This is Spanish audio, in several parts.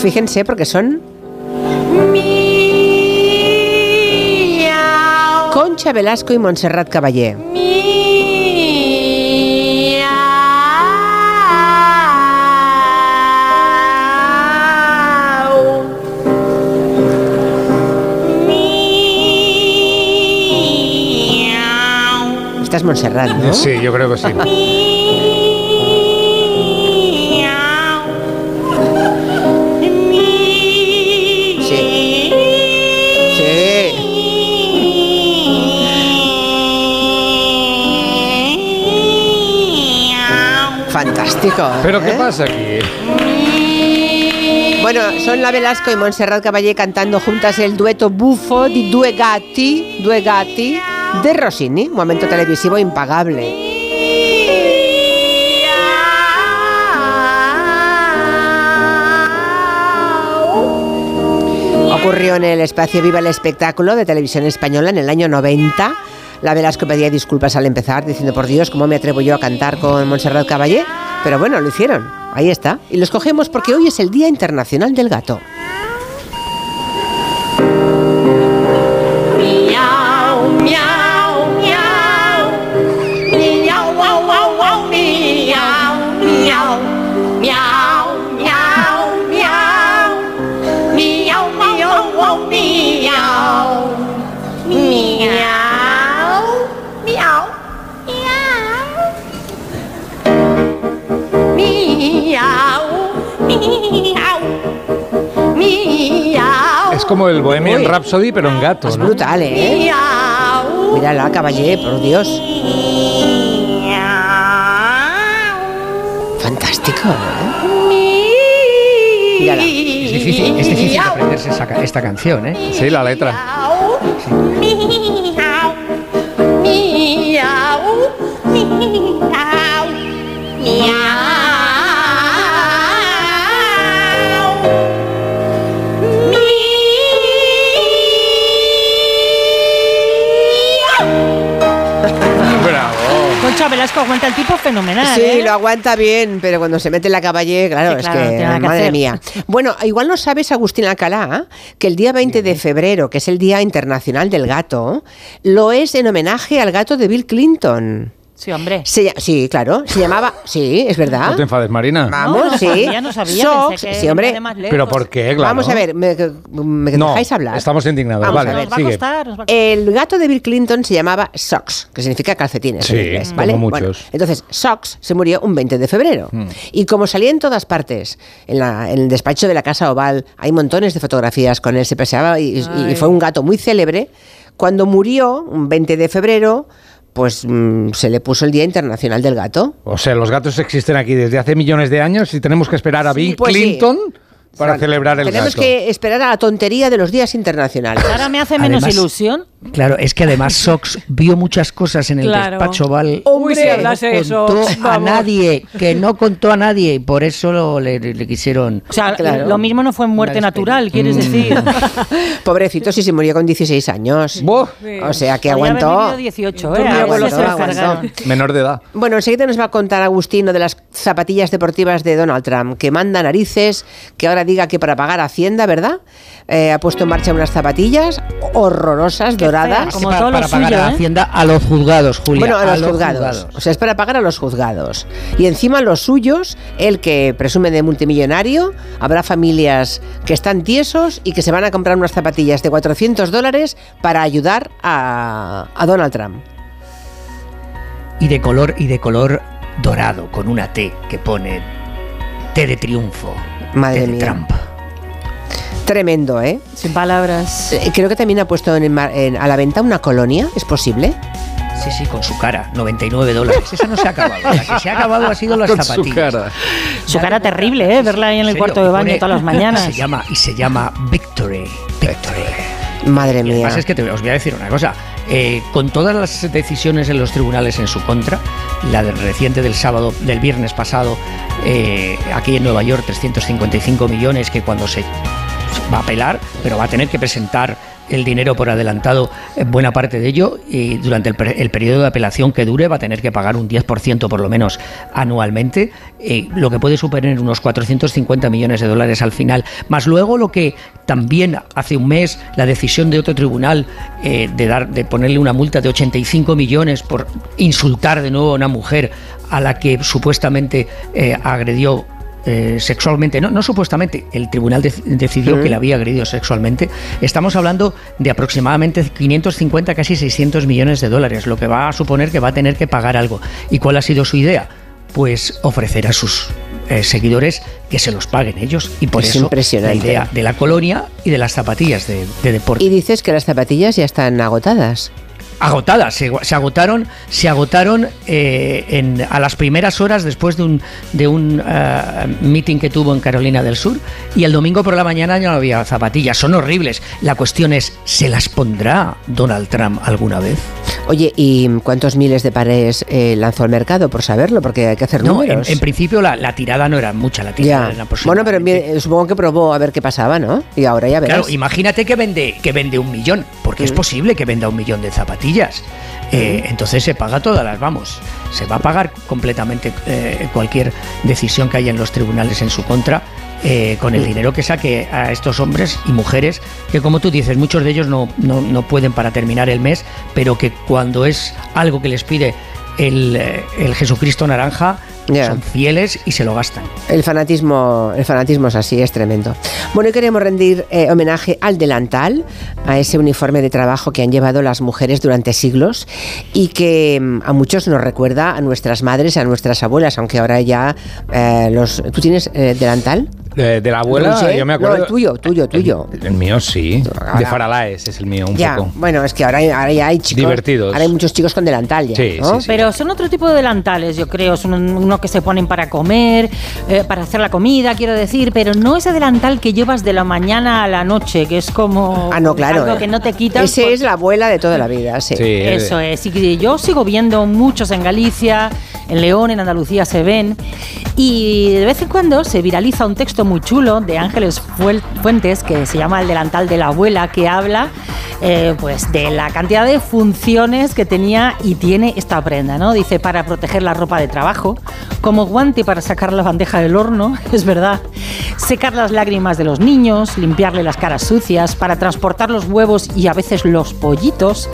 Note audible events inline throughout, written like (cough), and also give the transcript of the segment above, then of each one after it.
Fíjense porque son Concha Velasco y Montserrat Caballé. Esta es Montserrat, ¿no? Sí, yo creo que sí. (laughs) Fantástico. Pero ¿qué ¿eh? pasa aquí? Bueno, son la Velasco y Montserrat Caballé cantando juntas el dueto buffo di due gatti, due gatti de Rossini, momento televisivo impagable. Ocurrió en el espacio Viva el Espectáculo de Televisión Española en el año 90. La Velasco pedía disculpas al empezar, diciendo, por Dios, ¿cómo me atrevo yo a cantar con Montserrat Caballé? Pero bueno, lo hicieron. Ahí está. Y los cogemos porque hoy es el Día Internacional del Gato. Como el Bohemian Uy. Rhapsody, pero en gato, Es ¿no? brutal, ¿eh? Mírala, Caballé, por Dios. Fantástico, ¿eh? Mírala. Es difícil, es difícil aprenderse esa esta canción, ¿eh? Sí, la letra. Velasco aguanta el tipo fenomenal. Sí, ¿eh? lo aguanta bien, pero cuando se mete en la caballé, claro, Sí, es claro, que, madre hacer. mía. Bueno, igual no sabes, Agustín Alcalá, que el día 20 de febrero, que es el Día Internacional del Gato, lo es en homenaje al gato de Bill Clinton. Sí, hombre. Se sí, claro, se llamaba, sí, es verdad. No te enfades, Marina. Vamos, no, no sí. sabía, no sabía. Socks, pensé que sí, hombre. más lejos. ¿Pero por qué? Claro. Vamos a ver, ¿me, me No, dejáis hablar? estamos indignados. Vamos vale, a ver. Nos va a costar, nos va a costar. El gato de Bill Clinton se llamaba Socks, que significa calcetines Sí, en inglés, como ¿vale? muchos. Bueno, entonces, Socks se murió un 20 de febrero. Hmm. Y como salía en todas partes, en, la- en el despacho de la Casa Oval, hay montones de fotografías con él, se paseaba y, y fue un gato muy célebre. Cuando murió, un 20 de febrero, pues mm, se le puso el Día Internacional del Gato. O sea, los gatos existen aquí desde hace millones de años y tenemos que esperar a Bill pues sí. Para celebrar el Tenemos gato. que esperar a la tontería de los días internacionales. Ahora me hace menos Además- ilusión. Claro, es que además Sox vio muchas cosas en el Claro. despacho Val Uy, que no de contó a nadie, que no contó a nadie y por eso lo- le, le quisieron. O sea, Claro. lo mismo no fue en muerte natural, quieres decir. (laughs) Pobrecito, si se murió con 16 años. Buah, O sea, que aguantó. vivido 18, Aguantó, ¿eh? Aguantó. cargaron. menor de edad. Bueno, enseguida nos va a contar Agustino de las zapatillas deportivas de Donald Trump, que manda narices, que ahora diga que para pagar Hacienda, ¿verdad? Eh, ha puesto en marcha unas zapatillas horrorosas, doradas. feas. Como para, todo lo para pagar suyo, a la ¿eh? Hacienda a los juzgados, Julia. Bueno, a los, juzgados. O sea, es para pagar a los juzgados. Y encima los suyos, el que presume de multimillonario, habrá familias que están tiesos y que se van a comprar unas zapatillas de 400 dólares para ayudar a, a Donald Trump. Y de color y de color dorado con una T que pone T de triunfo. Madre mía. Trump. Tremendo, ¿eh? Sin palabras. Eh, Creo que también ha puesto en, mar- en- a la venta una colonia, ¿es posible? Sí, sí, con su cara, 99 dólares. Esa no se ha acabado. La que se ha acabado ha sido las Con su zapatillas. cara. Su cara terrible, ¿eh? Verla ahí en el serio, cuarto de y baño pone- todas las (laughs) mañanas. Se llama, y se llama Victory. Victory. Madre Y mía. además es que te, os voy a decir una cosa. Eh, con todas las decisiones en los tribunales en su contra, la del reciente del sábado, del viernes pasado, eh, aquí en Nueva York, 355 millones, que cuando se va a apelar, pero va a tener que presentar el dinero por adelantado, eh, buena parte de ello, y durante el, per- el periodo de apelación que dure va a tener que pagar un 10% por lo menos anualmente, eh, lo que puede suponer unos 450 millones de dólares al final. Más luego lo que también hace un mes la decisión de otro tribunal eh, de, dar, de ponerle una multa de 85 millones por insultar de nuevo a una mujer a la que supuestamente agredió eh, sexualmente, no, no supuestamente, el tribunal dec- decidió que la había agredido sexualmente. Estamos hablando de aproximadamente 550, casi 600 millones de dólares, lo que va a suponer que va a tener que pagar algo. ¿Y cuál ha sido su idea? Pues ofrecer a sus eh, seguidores que se los paguen ellos. Y por Es eso impresionante. la idea de la colonia y de las zapatillas de, de deporte. Y dices que las zapatillas ya están agotadas. Agotadas, se, agotaron, se agotaron eh, en, a las primeras horas después de un, de un eh, meeting que tuvo en Carolina del Sur y el domingo por la mañana ya no había zapatillas, son horribles. La cuestión es, ¿se las pondrá Donald Trump alguna vez? Oye, ¿y cuántos miles de pares eh, lanzó al mercado? Por saberlo, porque hay que hacer No, en, números. en principio la, la tirada no era mucha, la tirada era Bueno, pero bien, supongo que probó a ver qué pasaba, ¿no? Y ahora ya verás. Claro, imagínate que vende, que vende un millón, porque es posible que venda un millón de zapatillas. Eh, entonces se paga todas las, vamos, se va a pagar completamente eh, cualquier decisión que haya en los tribunales en su contra. Eh, con el dinero que saque a estos hombres y mujeres, que como tú dices, muchos de ellos no, no, no pueden para terminar el mes, pero que cuando es algo que les pide el, eh, el Jesucristo naranja, son fieles y se lo gastan. El fanatismo, el fanatismo es así, es tremendo. Bueno, y queremos rendir eh, homenaje al delantal, a ese uniforme de trabajo que han llevado las mujeres durante siglos y que mm, a muchos nos recuerda a nuestras madres, a nuestras abuelas, aunque ahora ya eh, los... ¿Tú tienes eh, delantal? De, de la abuela, yo me acuerdo. No, el tuyo, tuyo, tuyo. El, el mío sí. Ahora- De Faralaes es el mío, un ya, poco. bueno, es que ahora, ahora ya hay chicos... Divertidos. Ahora hay muchos chicos con delantal ya, Sí, ¿no? sí, sí. Pero son otro tipo de delantales, yo creo. Son un- uno que se ponen para comer, eh, para hacer la comida, quiero decir, pero no ese delantal que llevas de la mañana a la noche, que es como Ah, no, claro. algo eh. que no te quitas. Ese por- es la abuela de toda la vida, sí. Sí, Eso es, y yo sigo viendo muchos en Galicia, en León, en Andalucía se ven, y de vez en cuando se viraliza un texto muy chulo de Ángeles Fuentes que se llama El delantal de la abuela, que habla eh, pues de la cantidad de funciones que tenía y tiene esta prenda, ¿no? Dice para proteger la ropa de trabajo, como guante para sacar la bandeja del horno, (laughs) es verdad, secar las lágrimas de los niños, limpiarle las caras sucias, para transportar los huevos y a veces los pollitos.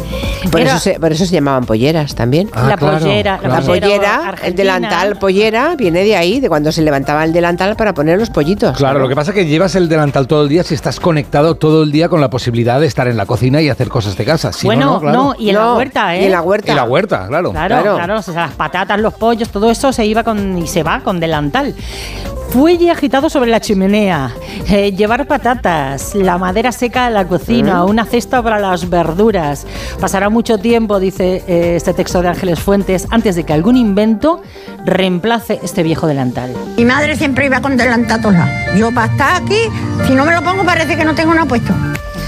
Por, Era- eso se, por eso se llamaban polleras también. Ah, la claro, pollera, claro. La la pollera, el delantal pollera, viene de ahí, de cuando se levantaba el delantal para poner los pollitos. Claro, lo que pasa es que llevas el delantal todo el día si estás conectado todo el día con la posibilidad de estar en la cocina y hacer cosas de casa. Si bueno, no, no, no, claro. y en No, la huerta, ¿eh? Y en la huerta. Y la huerta, claro. Claro, Claro. claro, o sea, las patatas, los pollos, todo eso se iba con y se va con delantal. Fuelle agitado sobre la chimenea, eh, llevar patatas, la madera seca a la cocina, Mm. una cesta para las verduras. Pasará mucho tiempo, dice eh, este texto de Ángeles Fuentes, antes de que algún invento reemplace este viejo delantal. Mi madre siempre iba con delantal. Yo para estar aquí, si no me lo pongo parece que no tengo nada puesto.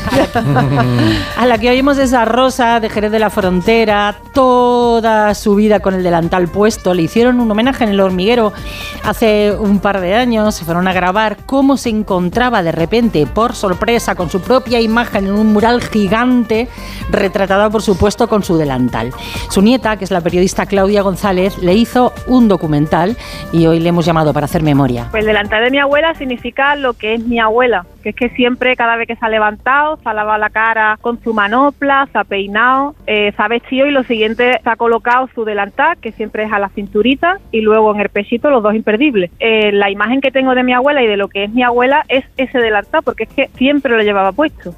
(laughs) A la que oímos esa Rosa de Jerez de la Frontera, toda su vida con el delantal puesto. Le hicieron un homenaje en el hormiguero hace un par de años. Se fueron a grabar cómo se encontraba de repente, por sorpresa, con su propia imagen en un mural gigante, retratada por supuesto con su delantal. Su nieta, que es la periodista Claudia González, le hizo un documental y hoy le hemos llamado para hacer memoria. Pues el delantal de mi abuela significa lo que es mi abuela, que es que siempre, cada vez que se ha levantado, se ha lavado la cara con su manopla, se ha peinado, eh, se ha vestido y lo siguiente se ha colocado su delantal, que siempre es a la cinturita, y luego en el pechito los dos imperdibles. Eh, la imagen que tengo de mi abuela y de lo que es mi abuela es ese delantal, porque es que siempre lo llevaba puesto.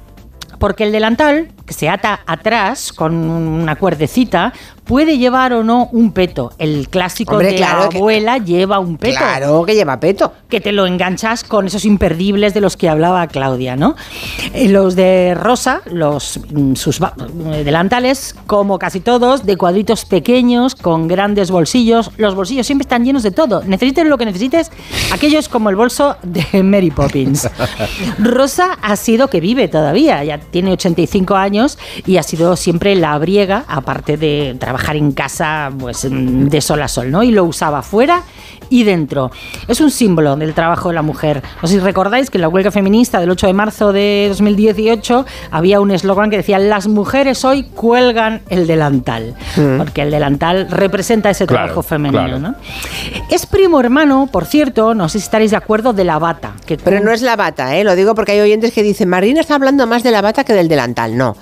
Porque el delantal, que se ata atrás con una cuerdecita, puede llevar o no un peto. El clásico Hombre, de claro la que- abuela lleva un peto. Claro que lleva peto. Que te lo enganchas con esos imperdibles de los que hablaba Claudia, ¿no? Eh, Los de Rosa, los mm, sus eh, delantales, como casi todos, de cuadritos pequeños, con grandes bolsillos. Los bolsillos siempre están llenos de todo. Necesites lo que necesites, aquello es como el bolso de Mary Poppins. (laughs) Rosa ha sido que vive todavía, ya tiene 85 años y ha sido siempre la briega, aparte de trabajar trabajar en casa pues, mm, de sol a sol, ¿no? Y lo usaba fuera y dentro. Es un símbolo del trabajo de la mujer. No sé si recordáis que en la huelga feminista del 8 de marzo de 2018 había un eslogan que decía las mujeres hoy cuelgan el delantal, Mm. porque el delantal representa ese Claro, trabajo femenino, claro. ¿no? Es primo hermano, por cierto, no sé si estaréis de acuerdo, de la bata. Que Pero no es la bata, ¿eh? Lo digo porque hay oyentes que dicen, Marina está hablando más de la bata que del delantal. No.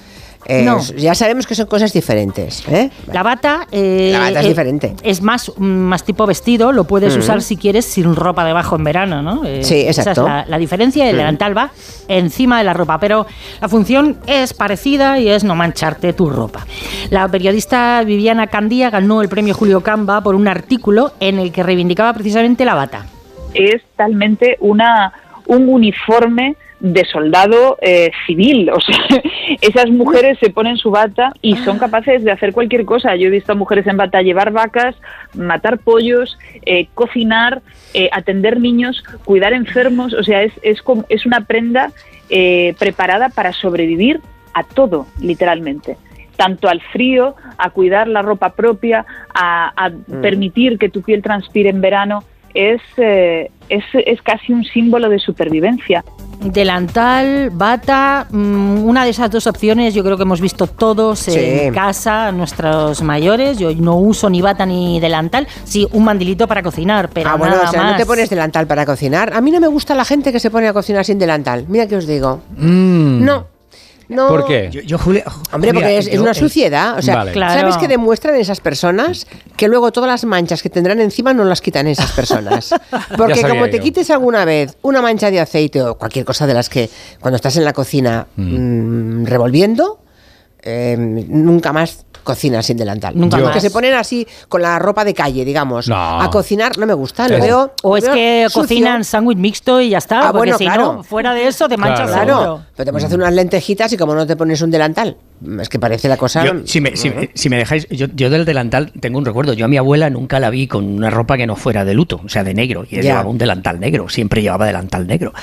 Eh, No. Ya sabemos que son cosas diferentes. ¿eh? La bata, eh, La bata es eh, diferente. Es más, mm, más tipo vestido, lo puedes Mm. usar si quieres sin ropa debajo en verano, ¿no? Eh, Sí, Esa exacto. es la, la diferencia. El Mm. delantal va encima de la ropa, pero la función es parecida y es no mancharte tu ropa. La periodista Viviana Candía ganó el premio Julio Camba por un artículo en el que reivindicaba precisamente la bata. es talmente una un uniforme de soldado eh, civil. O sea, (laughs) esas mujeres se ponen su bata y son capaces de hacer cualquier cosa. Yo he visto a mujeres en bata llevar vacas, matar pollos, eh, cocinar, eh, atender niños, cuidar enfermos. O sea, es, es, como- es una prenda preparada para sobrevivir a todo, literalmente tanto al frío, a cuidar la ropa propia, a, a permitir que tu piel transpire en verano, es, eh, es, es casi un símbolo de supervivencia. Delantal, bata, mm, una de esas dos opciones yo creo que hemos visto todos Sí. en casa, nuestros mayores. Yo no uso ni bata ni delantal, sí, un mandilito para cocinar, pero ah, bueno, nada o sea, más. no te pones delantal para cocinar. A mí no me gusta la gente que se pone a cocinar sin delantal. Mira que os digo. Mm. No. No. ¿Por qué? Yo, yo, Julia, Hombre, porque es, es una suciedad. O sea, Vale. Claro. ¿sabes qué demuestran esas personas? Que luego todas las manchas que tendrán encima no las quitan esas personas. (laughs) Porque como te quites alguna vez una mancha de aceite o cualquier cosa de las que cuando estás en la cocina mm, revolviendo, eh, nunca más cocinas sin delantal. Nunca Los más. Que se ponen así con la ropa de calle, digamos, No. a cocinar, no me gusta. Lo Es- veo, O lo es veo que sucio. cocinan sándwich mixto y ya está, Ah, porque bueno, si claro. no, fuera de eso te manchas Claro. pero te puedes hacer unas lentejitas y como no te pones un delantal, es que parece la cosa. Yo, si, me, si, me- si me dejáis, yo, yo del delantal tengo un recuerdo. Yo a mi abuela nunca la vi con una ropa que no fuera de luto, o sea, de negro. Y ella llevaba un delantal negro, siempre llevaba delantal negro.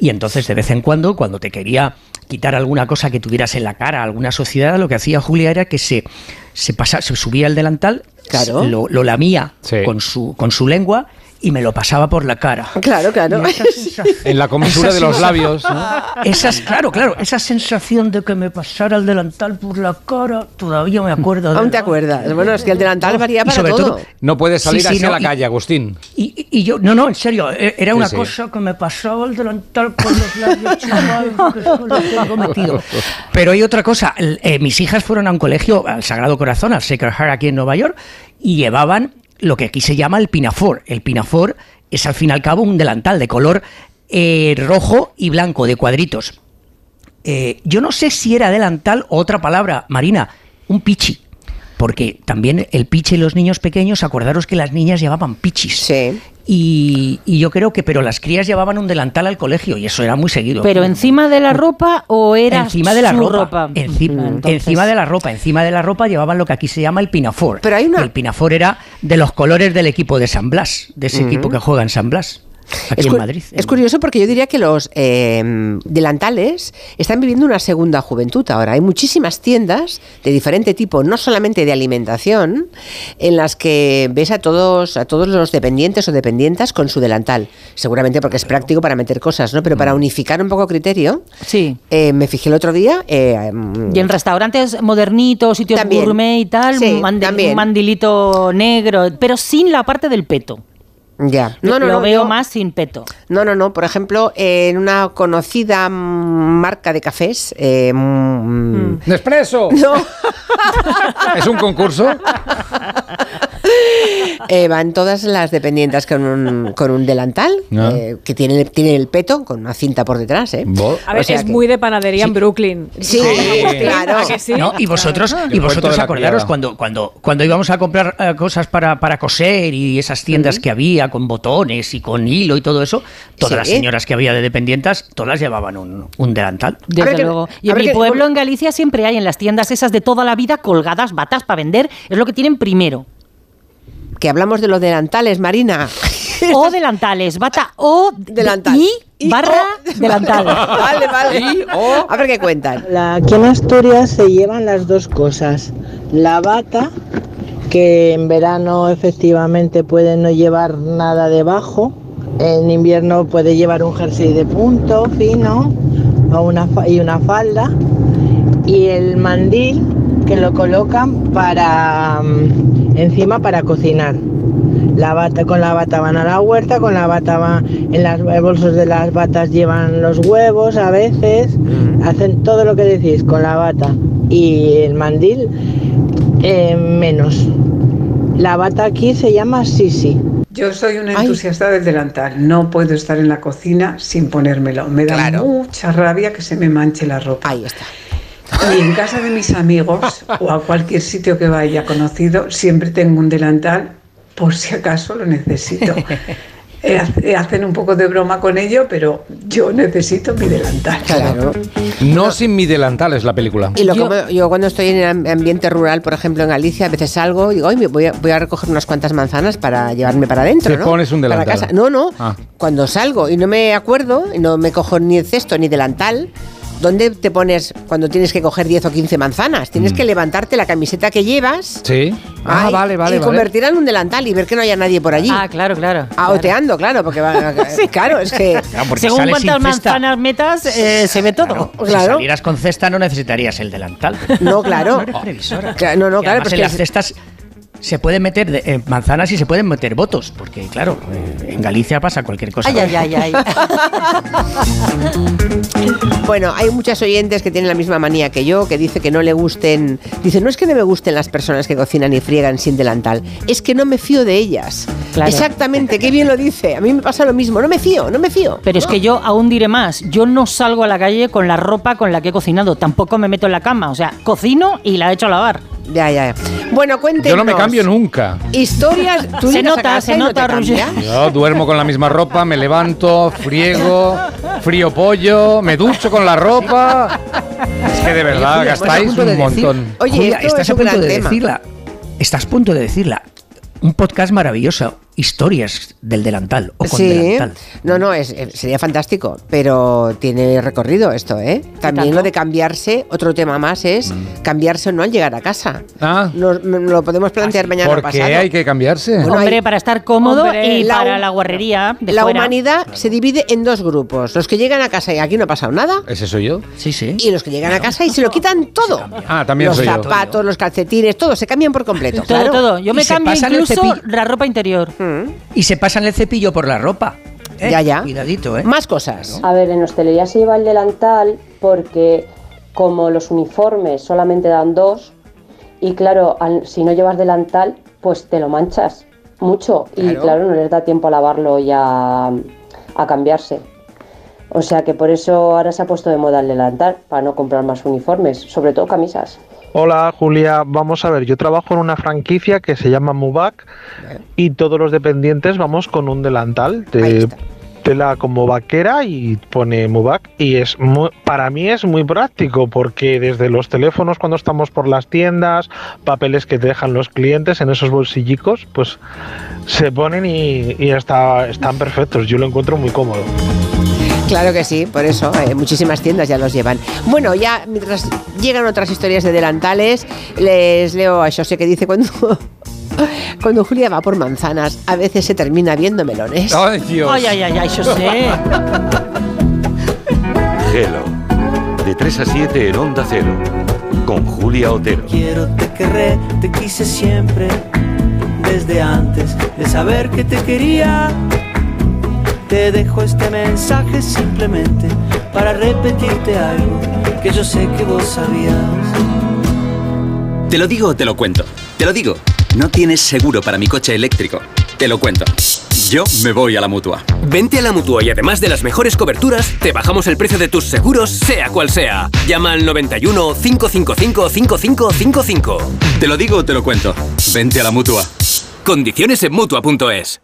Y entonces, de vez en cuando, cuando te quería quitar alguna cosa que tuvieras en la cara, alguna sociedad, lo que hacía Julia era que se, se, pasa, se subía el delantal, Claro. lo, lo lamía Sí. con, su, con su lengua y me lo pasaba por la cara. Claro, claro. (laughs) En la comisura de los labios. ¿no? Esas, claro, claro, esa sensación de que me pasara el delantal por la cara, todavía me acuerdo. de Aún te la- acuerdas. Bueno, es que el delantal varía para sobre todo. todo- No puedes Sí, salir sí, así no, a la y- calle, Agustín. Y, y yo, no, no, en serio, e- era Sí, una sí. cosa que me pasaba el delantal con los labios chupados, que es que lo tengo metido. Pero hay otra cosa, eh, mis hijas fueron a un colegio, al Sagrado Corazón, al Sacred Heart aquí en Nueva York, y llevaban lo que aquí se llama el pinafor. El pinafor es al fin y al cabo un delantal de color eh, rojo y blanco, de cuadritos. Eh, yo no sé si era delantal o otra palabra, Marina, un pichi. Porque también el pichi y los niños pequeños, acordaros que las niñas llevaban pichis. Sí. Y, y yo creo que, pero las crías llevaban un delantal al colegio y eso era muy seguido. ¿Pero encima de la ropa o era encima de la su ropa, Enci- entonces- encima de la ropa encima de la ropa llevaban lo que aquí se llama el pinafor Pero hay una- el pinafor era de los colores del equipo de San Blas de ese equipo que juega en San Blas aquí Es, en curioso porque yo diría que los eh, delantales están viviendo una segunda juventud ahora. Hay muchísimas tiendas de diferente tipo, no solamente de alimentación, en las que ves a todos, a todos los dependientes o dependientas con su delantal. Seguramente porque es práctico para meter cosas, ¿no? Pero Mm. para unificar un poco criterio, Sí. eh, me fijé el otro día. eh, mm, Y en restaurantes modernitos, sitios También. gourmet y tal, Sí, un mandilito negro, pero sin la parte del peto. Ya. No, no, Lo no, veo yo- más sin peto. No, no, no. Por ejemplo, en una conocida mm, marca de cafés. eh, mm, ¡Nespresso! No. ¿Es un concurso? (laughs) Eh, van todas las dependientas con un, con un delantal Ah. eh, que tiene, tiene el peto con una cinta por detrás. ¿eh? A ver, O sea es que- muy de panadería en Brooklyn. Sí, claro. Y vosotros, y vosotros acordaros cuando, cuando, cuando íbamos a comprar eh, cosas para, para coser y esas tiendas que había con botones y con hilo y todo eso, todas Sí. las señoras que había de dependientas, todas llevaban un, un delantal. Desde que- luego. Y en mi que- pueblo, en Galicia, siempre hay en las tiendas esas de toda la vida colgadas batas para vender. Es lo que tienen primero. Que hablamos de los delantales, Marina. O delantales, bata o de- Delantal. y Y barra o- delantal. (laughs) vale, vale. A ver qué cuentan. La- Aquí en Asturias se llevan las dos cosas, la bata que en verano efectivamente puede no llevar nada debajo, en invierno puede llevar un jersey de punto fino o una, y una falda y el mandil que lo colocan para mm, encima para cocinar. La bata, con la bata van a la huerta, con la bata van en las bolsos de las batas llevan los huevos a veces, hacen todo lo que decís con la bata y el mandil eh, menos. La bata aquí se llama sisi. Yo soy una entusiasta del delantal. No puedo estar en la cocina sin ponérmelo. Me da mucha rabia que se me manche la ropa. Ahí está. Y en casa de mis amigos o a cualquier sitio que vaya conocido, siempre tengo un delantal por si acaso lo necesito. (laughs) Eh, hace- Hacen un poco de broma con ello, pero yo necesito mi delantal. Claro. No sin mi delantal es la película. Y lo como yo cuando estoy en el am- ambiente rural, por ejemplo en Galicia, a veces salgo y digo, "Ay, voy a, voy a recoger unas cuantas manzanas para llevarme para adentro. Te ¿no? pones un Para delantal. casa. No, no. Ah. Cuando salgo y no me acuerdo, y no me cojo ni el cesto ni delantal, ¿dónde te pones cuando tienes que coger 10 o 15 manzanas? Tienes Mm. que levantarte la camiseta que llevas. Sí. Ah, ay, vale, vale, Y vale. convertirla en un delantal y ver que no haya nadie por allí. Ah, claro, claro. Ah, oteando, claro, porque va. (laughs) Claro, es que. (laughs) Según cuántas manzanas metas, eh, se ve todo. Si salieras con cesta no necesitarías el delantal. No, claro. No. Claro, no, no, Y claro, pues en que las es- cestas se pueden meter de- eh, manzanas y se pueden meter votos, porque claro, eh, en Galicia pasa cualquier cosa. Ay, ay, ay, ay. (laughs) Bueno, hay muchas oyentes que tienen la misma manía que yo, que dice que no le gusten. Dice, no es que no me gusten las personas que cocinan y friegan sin delantal, es que no me fío de ellas. Claro. Exactamente, qué bien lo dice. A mí me pasa lo mismo, no me fío, no me fío. Pero es que yo aún diré más, yo no salgo a la calle con la ropa con la que he cocinado, tampoco me meto en la cama, o sea, cocino y la echo a lavar. Ya, ya. Bueno, cuéntenos. Yo no me cambio nunca. Historias. (laughs) ¿Tú Se nota, casa se no nota, te Roger. Yo duermo con la misma ropa, me levanto, friego, frío pollo, me ducho con la ropa. Es que de verdad Oye, gastáis de un decir- montón. Oye, Julia, esto estás es a un punto gran de tema. decirla. Estás a punto de decirla. Un podcast maravilloso. Historias del delantal o con Sí, delantal. no, no, es, eh, sería fantástico, pero tiene recorrido esto, ¿eh? También lo de cambiarse, otro tema más es cambiarse o no al llegar a casa. Mm. Ah. Nos- lo podemos plantear mañana ¿Por pasado. qué hay que cambiarse? Bueno, Hombre, hay- para estar cómodo Hombre, y la para la guarrería de la fuera. humanidad se divide en dos grupos. Los que llegan a casa y aquí no ha pasado nada. ¿Ese soy yo? Sí, sí. Y los que llegan a casa y se lo quitan todo. Ah, también los soy yo. zapatos, los calcetines, todo, se cambian por completo. Todo, claro. todo. Yo me cambio incluso la ropa interior. Y se pasan el cepillo por la ropa. ¿eh? Ya, ya. Cuidadito, ¿eh? Más cosas. A ver, en hostelería se lleva el delantal porque como los uniformes solamente dan dos, y claro, al- si no llevas delantal, pues te lo manchas mucho y Claro. claro, no les da tiempo a lavarlo y a, a cambiarse. O sea que por eso ahora se ha puesto de moda el delantal, para no comprar más uniformes, sobre todo camisas. Hola Julia, vamos a ver, yo trabajo en una franquicia que se llama Mubac y todos los dependientes vamos con un delantal de tela como vaquera y pone Mubac y es muy- para mí es muy práctico porque desde los teléfonos cuando estamos por las tiendas, papeles que te dejan los clientes en esos bolsillicos, pues se ponen y, y está, están perfectos, yo lo encuentro muy cómodo. Claro que sí, por eso eh, muchísimas tiendas ya los llevan. Bueno, ya mientras llegan otras historias de delantales, les leo a José que dice cuando (laughs) cuando Julia va por manzanas, a veces se termina viendo melones. Ay, Dios. Ay, ay, ay, ay, yo sé. Hello. De 3 a 7 en Onda Cero. Con Julia Otero. Quiero, te querré, te quise siempre, desde antes de saber que te quería. Te dejo este mensaje simplemente para repetirte algo que yo sé que vos sabías. Te lo digo o te lo cuento. Te lo digo. No tienes seguro para mi coche eléctrico. Te lo cuento. Yo me voy a la mutua. Vente a la mutua y además de las mejores coberturas, te bajamos el precio de tus seguros, sea cual sea. Llama al 91 555 5555. Te lo digo o te lo cuento. Vente a la mutua. Condiciones en mutua.es.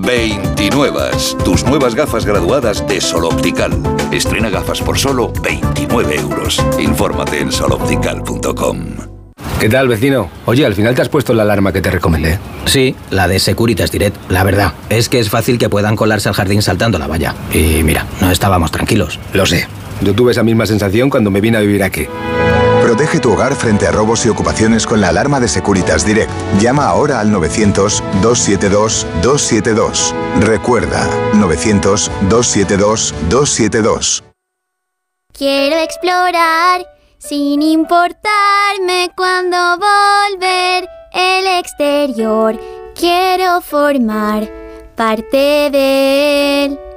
29. Tus nuevas gafas graduadas de Sol Optical. Estrena gafas por solo 29 euros. Infórmate en soloptical.com. ¿Qué tal, vecino? Oye, al final te has puesto la alarma que te recomendé. Sí, la de Securitas Direct. La verdad, es que es fácil que puedan colarse al jardín saltando la valla. Y mira, no estábamos tranquilos. Lo sé. Yo tuve esa misma sensación cuando me vine a vivir aquí. Protege tu hogar frente a robos y ocupaciones con la alarma de Securitas Direct. Llama ahora al 900-272-272. Recuerda, 900-272-272. Quiero explorar sin importarme cuando volver el exterior. Quiero formar parte de él.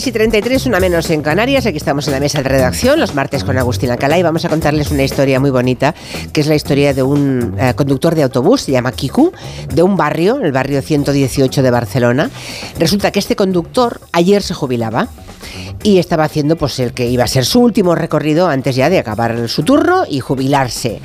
Las 3 y 33, una menos en Canarias. Aquí estamos en la mesa de redacción, los martes con Agustín Alcalá, y vamos a contarles una historia muy bonita, que es la historia de un eh, conductor de autobús, se llama Kiku, de un barrio, el barrio 118 de Barcelona. Resulta que este conductor ayer se jubilaba y estaba haciendo pues el que iba a ser su último recorrido antes ya de acabar su turno y jubilarse.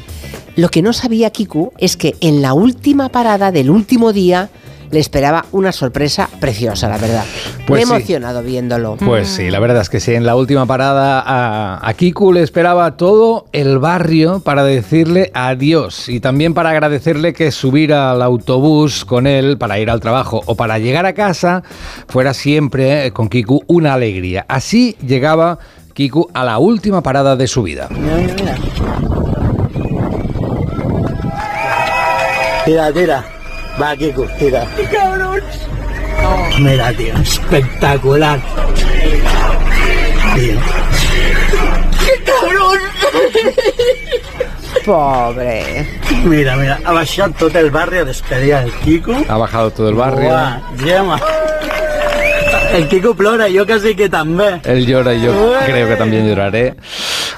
Lo que no sabía Kiku es que en la última parada del último día le esperaba una sorpresa preciosa, la verdad. Pues Me he sí. emocionado viéndolo. Pues sí, la verdad es que sí. En la última parada a, a Kiku le esperaba todo el barrio para decirle adiós y también para agradecerle que subir al autobús con él para ir al trabajo o para llegar a casa fuera siempre eh, con Kiku una alegría. Así llegaba Kiku a la última parada de su vida. Tira, tira. Va, Kiko, tira. ¡Qué cabrón! Mira, tío, espectacular. Tío. ¡Qué cabrón! Pobre. Mira, mira, ha baixat tot el barri a despedir el Kiko. Ha bajado todo el barrio. Uah, Gemma. El Kiko plora, yo casi que también. Él llora y yo creo que también lloraré.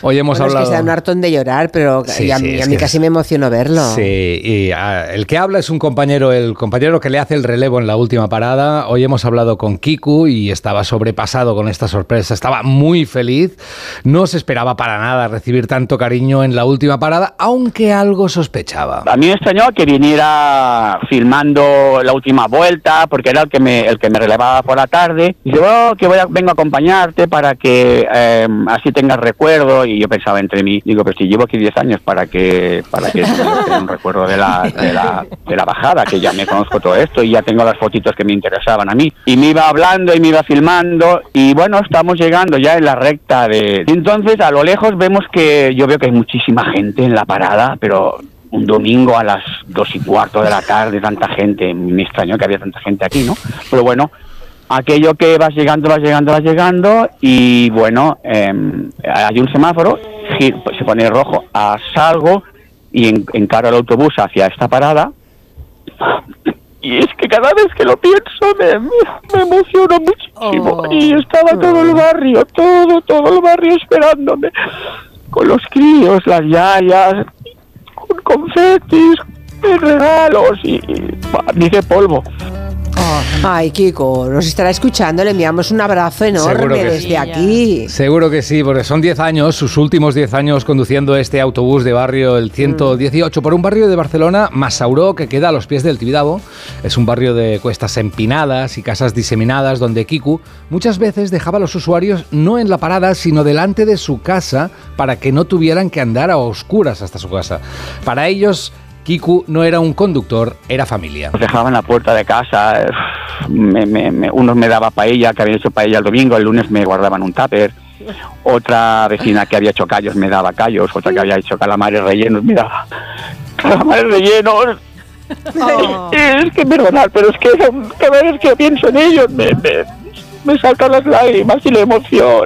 Hoy hemos Bueno, hablado... Es que se da un hartón de llorar, pero Sí, y a, sí, mí- a mí que casi me emocionó verlo. Sí, y ah, el que habla es un compañero, el compañero que le hace el relevo en la última parada. Hoy hemos hablado con Kiku y estaba sobrepasado con esta sorpresa. Estaba muy feliz. No se esperaba para nada recibir tanto cariño en la última parada, aunque algo sospechaba. A mí me extrañó que viniera filmando la última vuelta, porque era el que me, el que me relevaba por la tarde. Y yo, "Oh, que voy a, vengo a acompañarte para que eh, así tengas recuerdo. Y yo pensaba entre mí, digo, pero si llevo aquí 10 años para que para que tenga un recuerdo de la, de, la, de la bajada, que ya me conozco todo esto y ya tengo las fotitos que me interesaban a mí. Y me iba hablando y me iba filmando. Y bueno, estamos llegando ya en la recta de... Entonces a lo lejos vemos que yo veo que hay muchísima gente en la parada, pero un domingo a las dos y cuarto de la tarde, tanta gente, me extrañó que había tanta gente aquí, ¿no? Pero bueno, aquello que vas llegando, vas llegando, vas llegando y bueno, eh, hay un semáforo, se pone rojo, ah, salgo y en- encaro el autobús hacia esta parada. Y es que cada vez que lo pienso me, me emociono muchísimo. Y estaba todo el barrio, todo, todo el barrio esperándome. Con los críos, las yayas, con confetis, con regalos y, y bah, dice polvo. Ay, Kiko, nos estará escuchando, le enviamos un abrazo enorme desde sí. aquí. Seguro que sí, porque son 10 años, sus últimos 10 años conduciendo este autobús de barrio, el 118, por un barrio de Barcelona, Masauró, que queda a los pies del Tibidabo. Es un barrio de cuestas empinadas y casas diseminadas donde Kiku muchas veces dejaba a los usuarios no en la parada, sino delante de su casa para que no tuvieran que andar a oscuras hasta su casa. Para ellos, Kiku no era un conductor, era familia. Nos dejaban la puerta de casa, eh, me, me, me, unos me daba paella, que había hecho paella el domingo, el lunes me guardaban un tupper, otra vecina que había hecho callos me daba callos, otra que había hecho calamares rellenos me daba calamares rellenos. Es que perdonad, pero es que cada vez que pienso en ellos me, me, me saltan las lágrimas y la emoción.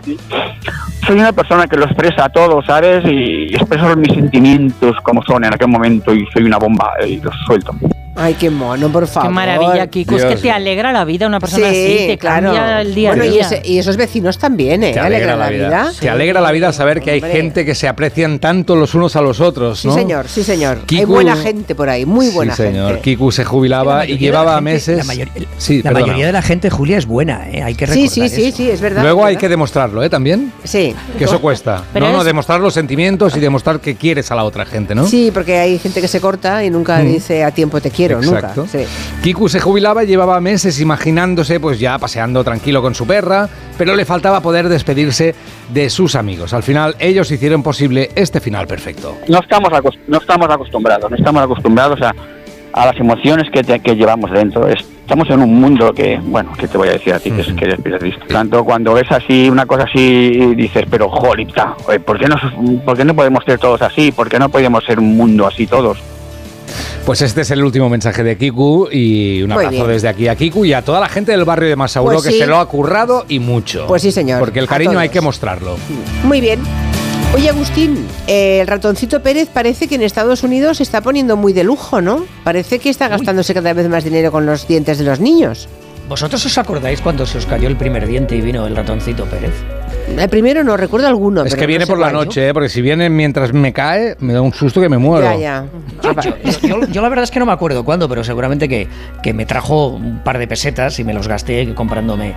Soy una persona que lo expresa todo, ¿sabes? Y expreso mis sentimientos como son en aquel momento y soy una bomba y los suelto. Ay, qué mono, por favor. Qué maravilla, Kiko. Es que te alegra la vida una persona Sí, así, te claro. cambia el día a Bueno, y, día. ese- y esos vecinos también, ¿eh? Te alegra la vida. Te alegra la vida saber que hay Hombre. gente que se aprecian tanto los unos a los otros, Sí, ¿no? señor, sí, señor. Hay Kiku- buena gente por ahí, muy buena sí, señor. gente. Kiku se jubilaba y llevaba meses. La, mayor- sí, la mayoría de la gente, Julia, es buena, ¿eh? hay que Sí, recordar sí, sí, eso. sí, es verdad. Luego es hay que demostrarlo, ¿eh? También. Sí. Que eso cuesta. Pero no, no, es- demostrar los sentimientos y demostrar que quieres a la otra gente, ¿no? Sí, porque hay gente que se corta y nunca dice a tiempo te quiero, Exacto. nunca. Sí. Kiku se jubilaba, llevaba meses imaginándose pues ya paseando tranquilo con su perra, pero le faltaba poder despedirse de sus amigos. Al final ellos hicieron posible este final perfecto. No estamos, no estamos acostumbrados, no estamos acostumbrados a, a las emociones que, te- que llevamos dentro. Estamos en un mundo que, bueno, que te voy a decir a ti, que, es- que eres periodista. Tanto cuando ves así, una cosa así, dices, pero jolita, oye, ¿por qué, no, ¿por qué no podemos ser todos así? ¿Por qué no podemos ser un mundo así todos? Pues este es el último mensaje de Kiku y un abrazo desde aquí a Kiku y a toda la gente del barrio de Masauro Pues que sí. se lo ha currado y mucho. Pues sí, señor. Porque el cariño hay que mostrarlo. Muy bien. Oye, Agustín, eh, el ratoncito Pérez parece que en Estados Unidos se está poniendo muy de lujo, ¿no? Parece que está gastándose cada vez más dinero con los dientes de los niños. ¿Vosotros os acordáis cuando se os cayó el primer diente y vino el ratoncito Pérez? El primero no recuerdo alguno. Es pero que viene no sé por la cuál. noche, ¿eh? porque si viene mientras me cae, me da un susto que me muero. Ya, ya. Yo, yo- yo la verdad es que no me acuerdo cuándo, pero seguramente que, que me trajo un par de pesetas y me los gasté comprándome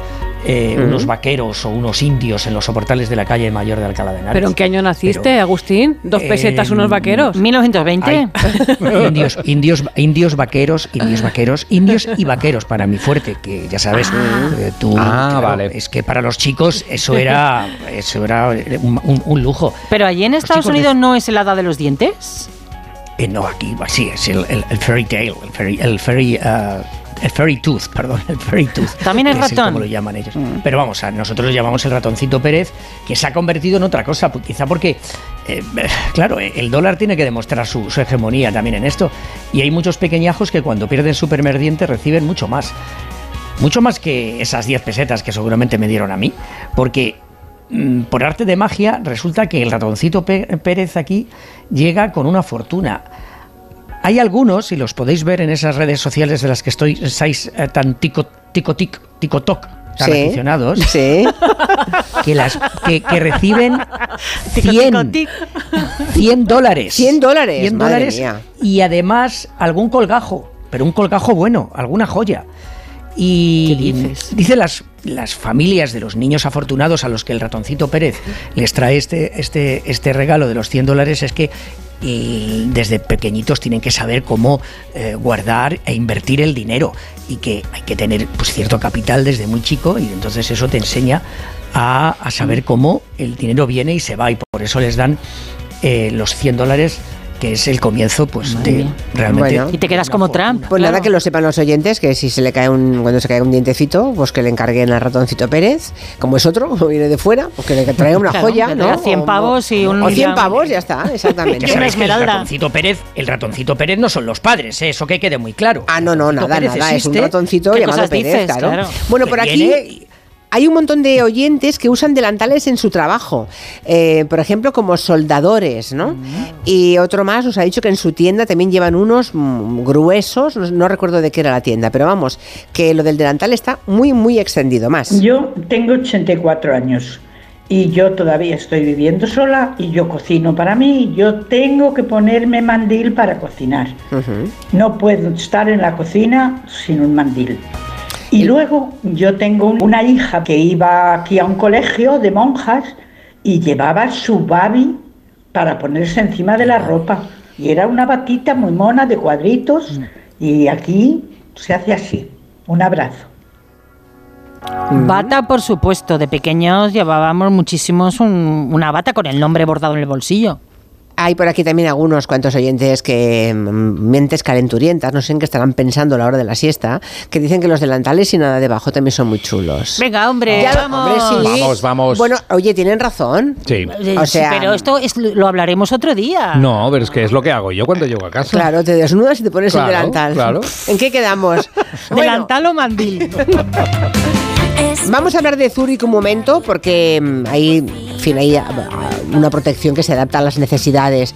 eh, unos vaqueros o unos indios en los soportales de la calle Mayor de Alcalá de Henares. ¿Pero en qué año naciste, Agustín? ¿Dos Eh, pesetas, unos vaqueros? 1920. (laughs) indios, indios, indios vaqueros, indios vaqueros, indios y vaqueros para mi fuerte, que ya sabes, eh, tú, Ah, claro, vale. es que para los chicos eso era, eso era un, un- un lujo. Pero allí en Estados de- Unidos no es el hada de los dientes. Eh, no, aquí sí, es el, el, el fairy tale, el fairy, el fairy, ah, el fairy tooth, perdón, el fairy tooth. También es así ratón. como lo llaman ellos. Pero vamos, a nosotros lo llamamos el ratoncito Pérez, que se ha convertido en otra cosa, quizá porque, eh, (laughs) claro, el dólar tiene que demostrar su, su hegemonía también en esto. Y hay muchos pequeñajos que cuando pierden su primer diente reciben mucho más. Mucho más que esas 10 pesetas que seguramente me dieron a mí, porque mm, por arte de magia resulta que el ratoncito Pérez aquí llega con una fortuna. Hay algunos, y los podéis ver en esas redes sociales de las que estoy, estáis eh, tan tico, tico, tic, tico, toc, tan Sí, aficionados, sí. que, las, que, que reciben (laughs) 100, 100 dólares. 100 dólares, 100 madre dólares y además algún colgajo, pero un colgajo bueno, alguna joya. Y dice las, las familias de los niños afortunados a los que el ratoncito Pérez les trae este, este, este regalo de los 100 dólares es que eh, desde pequeñitos tienen que saber cómo eh, guardar e invertir el dinero y que hay que tener pues, cierto capital desde muy chico y entonces eso te enseña a, a saber cómo el dinero viene y se va y por eso les dan eh, los 100 dólares que es el comienzo pues de realmente Bueno. Y te quedas como Trump. Pues nada, que lo sepan los oyentes, que si se le cae un, cuando se cae un dientecito, pues que le encarguen al ratoncito Pérez, como es otro, (laughs) como viene de fuera, pues que le traiga una Claro, joya, ¿no? traiga 100 O- pavos y un O 100 diamante. pavos, ya está, exactamente. (laughs) Ya que el ratoncito Pérez, el ratoncito Pérez no son los padres, ¿eh? eso que quede muy claro. Ah, no, no, nada, Pérez nada, es un ratoncito ¿Qué llamado Pérez, dices? claro. Claro. Bueno, por viene aquí hay un montón de oyentes que usan delantales en su trabajo, Eh, por ejemplo, como soldadores, ¿no? Y otro más nos ha dicho que en su tienda también llevan unos mm, gruesos, no, no recuerdo de qué era la tienda, pero vamos, que lo del delantal está muy, muy extendido, más. Yo tengo 84 años y yo todavía estoy viviendo sola y yo cocino para mí yo tengo que ponerme mandil para cocinar. No puedo estar en la cocina sin un mandil. Y luego yo tengo una hija que iba aquí a un colegio de monjas y llevaba su babi para ponerse encima de la ropa. Y era una batita muy mona de cuadritos y aquí se hace así. Un abrazo. Bata, por supuesto. De pequeños llevábamos muchísimos un- una bata con el nombre bordado en el bolsillo. Hay por aquí también algunos cuantos oyentes que mm, mentes calenturientas, no sé en qué estarán pensando a la hora de la siesta, que dicen que los delantales y nada debajo también son muy chulos. Venga, hombre, Ya, vamos. hombre, sí. Vamos, vamos. Bueno, oye, tienen razón. Sí. O sí, sea, pero esto es, lo hablaremos otro día. No, pero es que es lo que hago yo cuando llego a casa. Claro, te desnudas y te pones Claro, el delantal. claro. ¿En qué quedamos? Bueno, (laughs) Delantal o mandil. (laughs) Vamos a hablar de Zurich un momento porque mm, hay, hay ah, una protección que se adapta a las necesidades.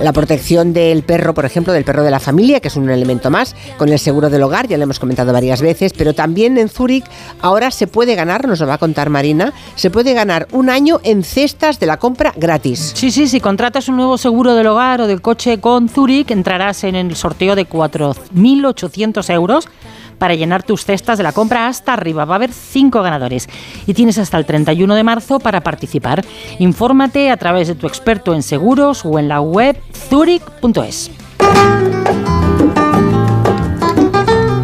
La protección del perro, por ejemplo, del perro de la familia, que es un elemento más, con el seguro del hogar, ya lo hemos comentado varias veces, pero también en Zurich ahora se puede ganar, nos lo va a contar Marina, se puede ganar un año en cestas de la compra gratis. Sí, sí, si contratas un nuevo seguro del hogar o del coche con Zurich, entrarás en el sorteo de 4.800 euros para llenar tus cestas de la compra hasta arriba. Va a haber cinco ganadores y tienes hasta el 31 de marzo para participar. Infórmate a través de tu experto en seguros o en la web zurich.es.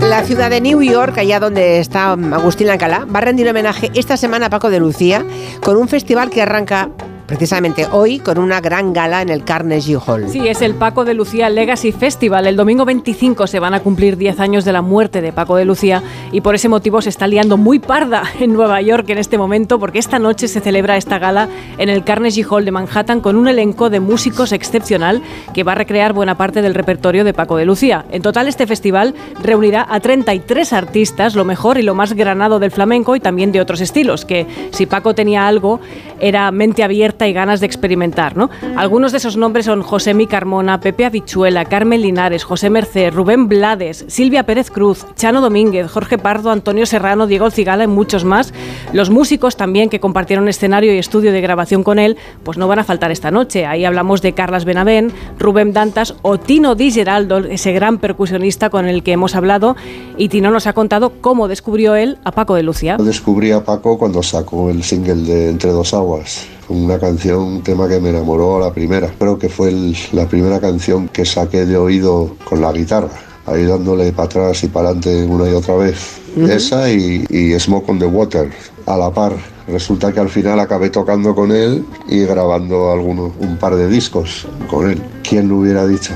La ciudad de New York, allá donde está Agustín Alcalá, va a rendir homenaje esta semana a Paco de Lucía con un festival que arranca precisamente hoy con una gran gala en el Carnegie Hall. Sí, es el Paco de Lucía Legacy Festival. El domingo 25 se van a cumplir 10 años de la muerte de Paco de Lucía y por ese motivo se está liando muy parda (laughs) en Nueva York en este momento porque esta noche se celebra esta gala en el Carnegie Hall de Manhattan con un elenco de músicos excepcional que va a recrear buena parte del repertorio de Paco de Lucía. En total este festival reunirá a 33 artistas, lo mejor y lo más granado del flamenco y también de otros estilos, que si Paco tenía algo era mente abierta y ganas de experimentar, ¿no? Algunos de esos nombres son José Mi Carmona, Pepe Habichuela, Carmen Linares, José Merced, Rubén Blades, Silvia Pérez Cruz, Chano Domínguez, Jorge Pardo, Antonio Serrano, Diego Cigala y muchos más. Los músicos también que compartieron escenario y estudio de grabación con él, pues no van a faltar esta noche. Ahí hablamos de Carlas Benavén, Rubén Dantas o Tino Di Geraldo, ese gran percusionista con el que hemos hablado. Y Tino nos ha contado cómo descubrió él a Paco de Lucía. Descubrí a Paco cuando sacó el single de Entre dos aguas. Una canción, un tema que me enamoró a la primera. Creo que fue el- la primera canción que saqué de oído con la guitarra. Ahí dándole para atrás y para adelante una y otra vez. Esa y, y Smoke on the Water, a la par. Resulta que al final acabé tocando con él y grabando algunos, un par de discos con él. ¿Quién lo hubiera dicho?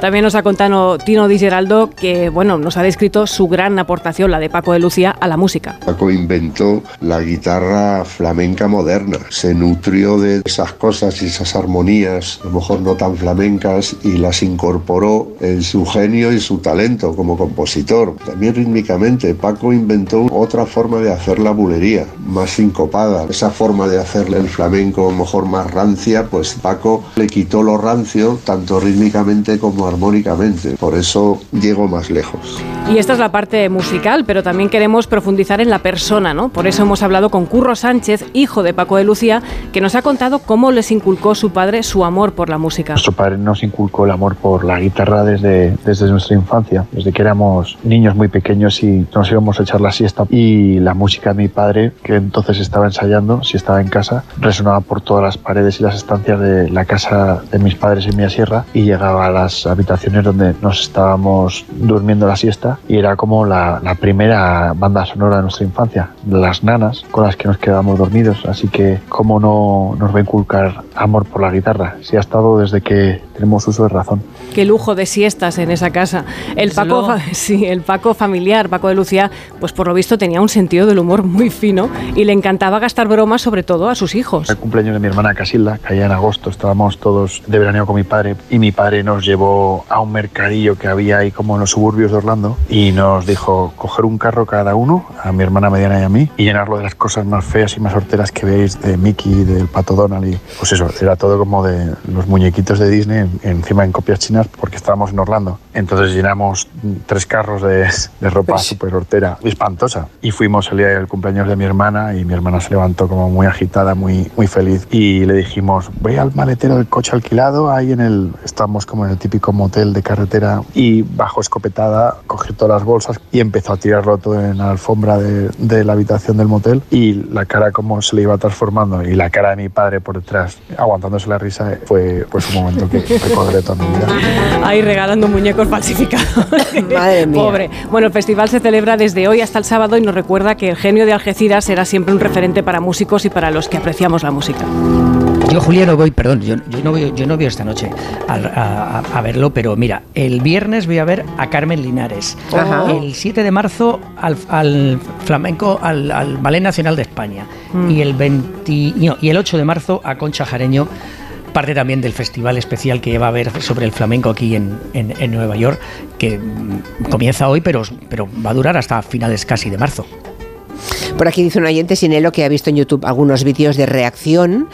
También nos ha contado Tino Di Geraldo que, bueno, nos ha descrito su gran aportación, la de Paco de Lucía, a la música. Paco inventó la guitarra flamenca moderna. Se nutrió de esas cosas y esas armonías, a lo mejor no tan flamencas, y las incorporó en su genio y su talento como compositor. También rítmicamente, Paco inventó otra forma de hacer la bulería, más sincopada. Esa forma de hacerle el flamenco, a lo mejor más rancia, pues Paco le quitó lo rancio, tanto rítmicamente como armónicamente. Por eso llegó más lejos. Y esta es la parte musical, pero también queremos profundizar en la persona, ¿no? Por eso hemos hablado con Curro Sánchez, hijo de Paco de Lucía, que nos ha contado cómo les inculcó su padre su amor por la música. Nuestro padre nos inculcó el amor por la guitarra desde, desde nuestra infancia, desde que éramos niños muy pequeños y nos íbamos a echar la siesta. Y la música de mi padre, que entonces estaba ensayando, si estaba en casa, resonaba por todas las paredes y las estancias de la casa de mis padres en Mía Sierra y llegaba a las habitaciones donde nos estábamos durmiendo la siesta y era como la, la primera banda sonora de nuestra infancia, las nanas con las que nos quedábamos dormidos. Así que, ¿cómo no nos va a inculcar amor por la guitarra? Si ha estado desde que tenemos uso de razón. Qué lujo de siestas en esa casa. El Paco, (laughs) sí, el Paco familiar, Paco de Lucía, pues por lo visto tenía un sentido del humor muy fino y le encantaba gastar bromas sobre todo a sus hijos. El cumpleaños de mi hermana Casilda, caía en agosto, estábamos todos de veraneo con mi padre y mi padre nos llevó a un mercadillo que había ahí como en los suburbios de Orlando y nos dijo coger un carro cada uno, a mi hermana mediana y a mí, y llenarlo de las cosas más feas y más horteras que veis de Mickey, del Pato Donald y pues eso, era todo como de los muñequitos de Disney en- encima en copias chinas porque estábamos en Orlando. Entonces llenamos tres carros de, de ropa súper hortera, espantosa. Y fuimos el día del cumpleaños de mi hermana y mi hermana se levantó como muy agitada, muy, muy feliz. Y le dijimos, voy al maletero del coche alquilado, ahí en el, estamos como en el típico motel de carretera. Y bajo escopetada, cogió todas las bolsas y empezó a tirarlo todo en la alfombra de, de la habitación del motel. Y la cara como se le iba transformando y la cara de mi padre por detrás, aguantándose la risa, fue pues un momento que (laughs) recordaré toda mi vida. Ahí regalando muñecos falsificados. (laughs) Madre mía. Pobre. Bueno, el festival se celebra desde hoy hasta el sábado y nos recuerda que el genio de Algeciras será siempre un referente para músicos y para los que apreciamos la música. Yo, Julia, no voy, perdón, yo, yo no, voy, yo no voy esta noche a, a- a- a verlo, pero mira, el viernes voy a ver a Carmen Linares. Ajá. El 7 de marzo al, al flamenco, al, al Ballet Nacional de España. Mm. Y, el 20 no, y el 8 de marzo a Concha Jareño, parte también del festival especial que va a haber sobre el flamenco aquí en, en- en Nueva York, que mm, comienza hoy, pero, pero va a durar hasta finales casi de marzo. Por aquí dice un oyente Sinelo que ha visto en YouTube algunos vídeos de reacción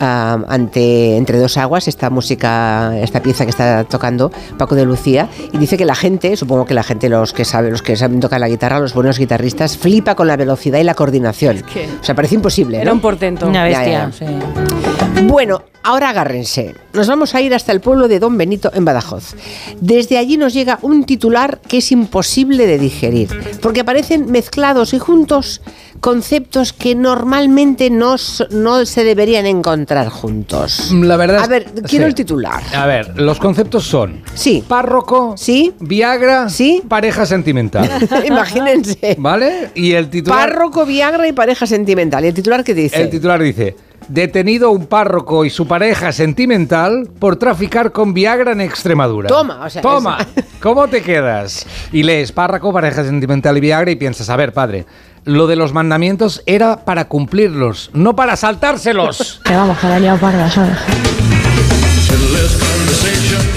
ante Entre dos aguas, esta música, esta pieza que está tocando Paco de Lucía, y dice que la gente, supongo que la gente, los que saben, los que saben tocar la guitarra, los buenos guitarristas, flipa con la velocidad y la coordinación. que O sea, parece imposible. Era ¿no? un portento. Una Ya, bestia. ya. sí. Bueno, ahora agárrense. Nos vamos a ir hasta el pueblo de Don Benito en Badajoz. Desde allí nos llega un titular que es imposible de digerir, porque aparecen mezclados y juntos conceptos que normalmente no, no se deberían encontrar juntos. La verdad A ver, quiero sí. el titular. A ver, los conceptos son Sí. párroco, Sí. Viagra, Sí. pareja sentimental. (laughs) Imagínense. ¿Vale? Y el titular, Párroco, Viagra y pareja sentimental. ¿Y el titular qué dice? el titular dice: Detenido un párroco y su pareja sentimental por traficar con Viagra en Extremadura. Toma, o sea, Toma, (laughs) ¿cómo te quedas? Y lees párroco, pareja sentimental y Viagra y piensas, a ver, padre, lo de los mandamientos era para cumplirlos, no para saltárselos. (laughs) Que vamos, que la liado parda, ¿sabes?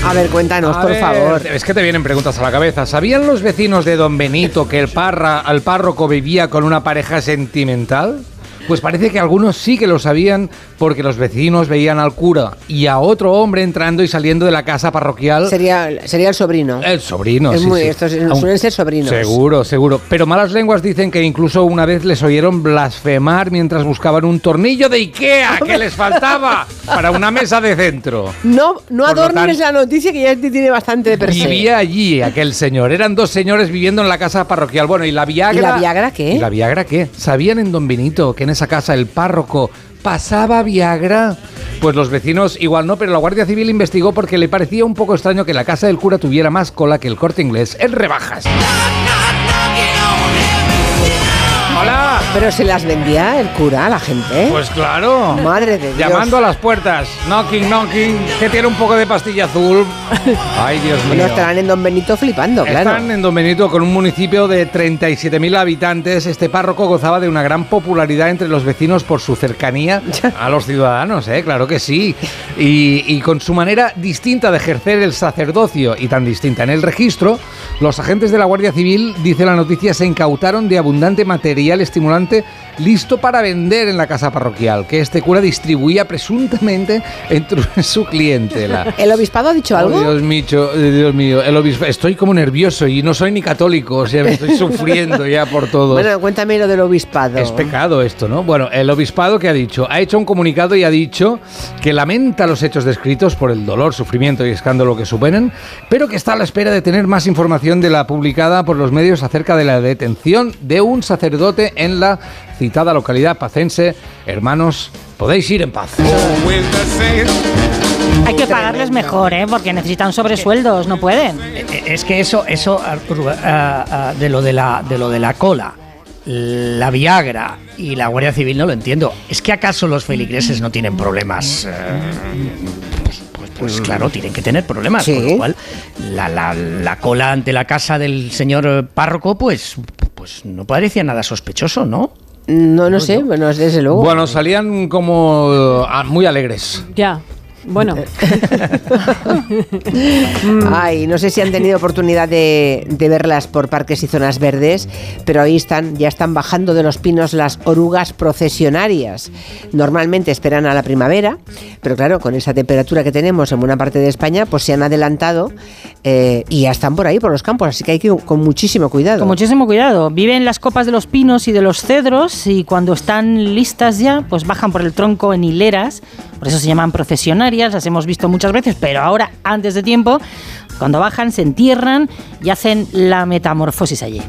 A ver, cuéntanos, A por ver, favor. Es que te vienen preguntas a la cabeza. ¿Sabían los vecinos de Don Benito que el, parra, el párroco vivía con una pareja sentimental? Pues parece que algunos sí que lo sabían porque los vecinos veían al cura y a otro hombre entrando y saliendo de la casa parroquial. Sería, sería el sobrino. El sobrino, Es sí, muy- sí. estos suelen ser sobrinos. Seguro, seguro. Pero malas lenguas dicen que incluso una vez les oyeron blasfemar mientras buscaban un tornillo de Ikea que les faltaba para una mesa de centro. No, no adornes la noticia que ya tiene bastante de per se. Vivía allí aquel señor. Eran dos señores viviendo en la casa parroquial. Bueno, ¿y la Viagra? ¿Y la Viagra qué? ¿Y la Viagra qué? ¿Sabían en Don Benito que en esa casa el párroco pasaba Viagra? Pues los vecinos igual no, pero la Guardia Civil investigó porque le parecía un poco extraño que la casa del cura tuviera más cola que el corte inglés en rebajas. Pero se las vendía el cura a la gente. Pues claro. Madre de Dios. Llamando a las puertas. Knocking, knocking. Que tiene un poco de pastilla azul. (laughs) Ay, Dios mío. Bueno, estarán en Don Benito flipando, claro. Están en Don Benito con un municipio de 37.000 habitantes. Este párroco gozaba de una gran popularidad entre los vecinos por su cercanía (laughs) a los ciudadanos, ¿eh? claro que sí. Y, y con su manera distinta de ejercer el sacerdocio y tan distinta en el registro, los agentes de la Guardia Civil, dice la noticia, se incautaron de abundante material estimulante importante. Listo para vender en la casa parroquial, que este cura distribuía presuntamente entre (laughs) su clientela. ¿El obispado ha dicho Oh, algo? Dios mío, Dios mío, el obispo, estoy como nervioso y no soy ni católico, o sea, me estoy sufriendo ya por todo. Bueno, cuéntame lo del obispado. Es pecado esto, ¿no? Bueno, el obispado que ha dicho, ha hecho un comunicado y ha dicho que lamenta los hechos descritos por el dolor, sufrimiento y escándalo que suponen, pero que está a la espera de tener más información de la publicada por los medios acerca de la detención de un sacerdote en la citada localidad pacense. Hermanos, podéis ir en paz. Hay que pagarles mejor, ¿eh? Porque necesitan sobresueldos, no pueden. Eh, Es que eso, eso ah, de lo de la de lo de la cola, la Viagra y la Guardia Civil no lo entiendo. ¿Es que acaso los feligreses no tienen problemas? eh, pues, pues- pues claro, tienen que tener problemas. Con lo cual, la, la- la cola ante la casa del señor eh, párroco, pues, pues no parecía nada sospechoso, ¿no? No, no sé, bueno, desde luego. Bueno, salían como ah, muy alegres. Ya. Bueno. (laughs) Ay, no sé si han tenido oportunidad de, de verlas por parques y zonas verdes, pero ahí están, ya están bajando de los pinos las orugas procesionarias. Normalmente esperan a la primavera, pero claro, con esa temperatura que tenemos en buena parte de España, pues se han adelantado eh, y ya están por ahí, por los campos, así que hay que ir con muchísimo cuidado. Con muchísimo cuidado. Viven en las copas de los pinos y de los cedros y cuando están listas ya, pues bajan por el tronco en hileras. Por eso se llaman procesionarias, las hemos visto muchas veces, pero ahora, antes de tiempo, cuando bajan, se entierran y hacen la metamorfosis allí.